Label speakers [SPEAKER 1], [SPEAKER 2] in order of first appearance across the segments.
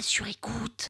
[SPEAKER 1] sur écoute.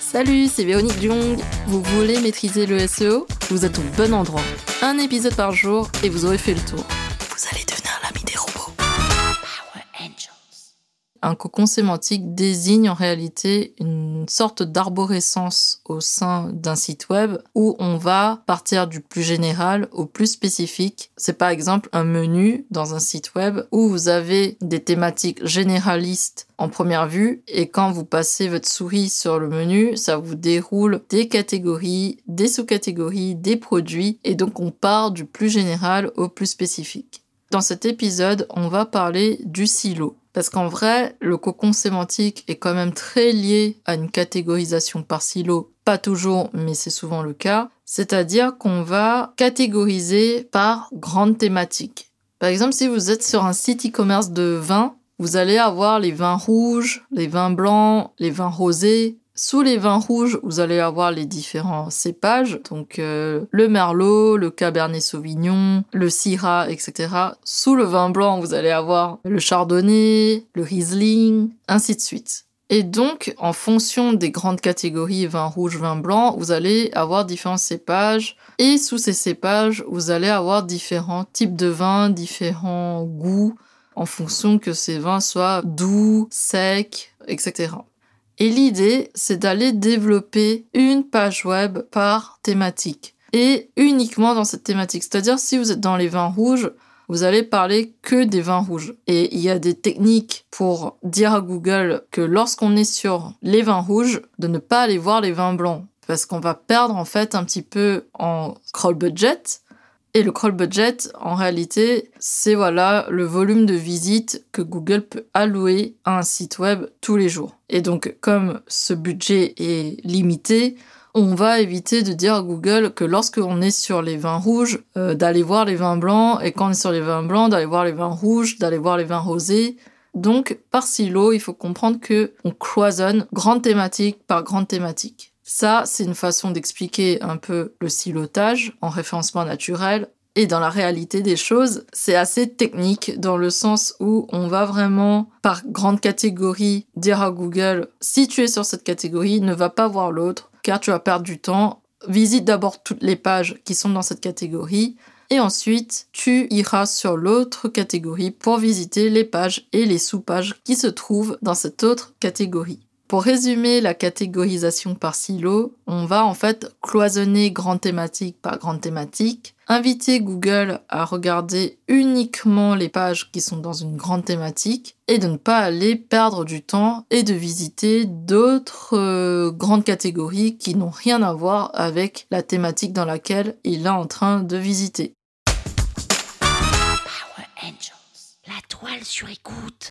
[SPEAKER 2] Salut, c'est Véronique Jung. Vous voulez maîtriser le SEO Vous êtes au bon endroit. Un épisode par jour et vous aurez fait le tour. Vous allez devenir l'ami des robots.
[SPEAKER 1] Power Angels.
[SPEAKER 2] Un cocon sémantique désigne en réalité une sorte d'arborescence au sein d'un site web où on va partir du plus général au plus spécifique. C'est par exemple un menu dans un site web où vous avez des thématiques généralistes en première vue et quand vous passez votre souris sur le menu, ça vous déroule des catégories, des sous-catégories, des produits et donc on part du plus général au plus spécifique. Dans cet épisode, on va parler du silo. Parce qu'en vrai, le cocon sémantique est quand même très lié à une catégorisation par silo. Pas toujours, mais c'est souvent le cas. C'est-à-dire qu'on va catégoriser par grande thématique. Par exemple, si vous êtes sur un site e-commerce de vin, vous allez avoir les vins rouges, les vins blancs, les vins rosés, sous les vins rouges, vous allez avoir les différents cépages, donc euh, le merlot, le cabernet sauvignon, le syrah, etc. Sous le vin blanc, vous allez avoir le chardonnay, le riesling, ainsi de suite. Et donc, en fonction des grandes catégories vin rouge, vin blanc, vous allez avoir différents cépages. Et sous ces cépages, vous allez avoir différents types de vins, différents goûts, en fonction que ces vins soient doux, secs, etc. Et l'idée, c'est d'aller développer une page web par thématique. Et uniquement dans cette thématique. C'est-à-dire, si vous êtes dans les vins rouges, vous allez parler que des vins rouges. Et il y a des techniques pour dire à Google que lorsqu'on est sur les vins rouges, de ne pas aller voir les vins blancs. Parce qu'on va perdre en fait un petit peu en crawl budget. Et le crawl budget, en réalité, c'est voilà le volume de visites que Google peut allouer à un site web tous les jours. Et donc, comme ce budget est limité, on va éviter de dire à Google que lorsqu'on est sur les vins rouges, euh, d'aller voir les vins blancs, et quand on est sur les vins blancs, d'aller voir les vins rouges, d'aller voir les vins rosés. Donc, par silo, il faut comprendre que on cloisonne grande thématique par grande thématique. Ça, c'est une façon d'expliquer un peu le silotage en référencement naturel. Et dans la réalité des choses, c'est assez technique dans le sens où on va vraiment par grande catégorie dire à Google si tu es sur cette catégorie, ne va pas voir l'autre car tu vas perdre du temps. Visite d'abord toutes les pages qui sont dans cette catégorie et ensuite tu iras sur l'autre catégorie pour visiter les pages et les sous-pages qui se trouvent dans cette autre catégorie. Pour résumer la catégorisation par silo, on va en fait cloisonner grande thématique par grande thématique, inviter Google à regarder uniquement les pages qui sont dans une grande thématique et de ne pas aller perdre du temps et de visiter d'autres euh, grandes catégories qui n'ont rien à voir avec la thématique dans laquelle il est en train de visiter.
[SPEAKER 1] Power Angels. La toile sur écoute.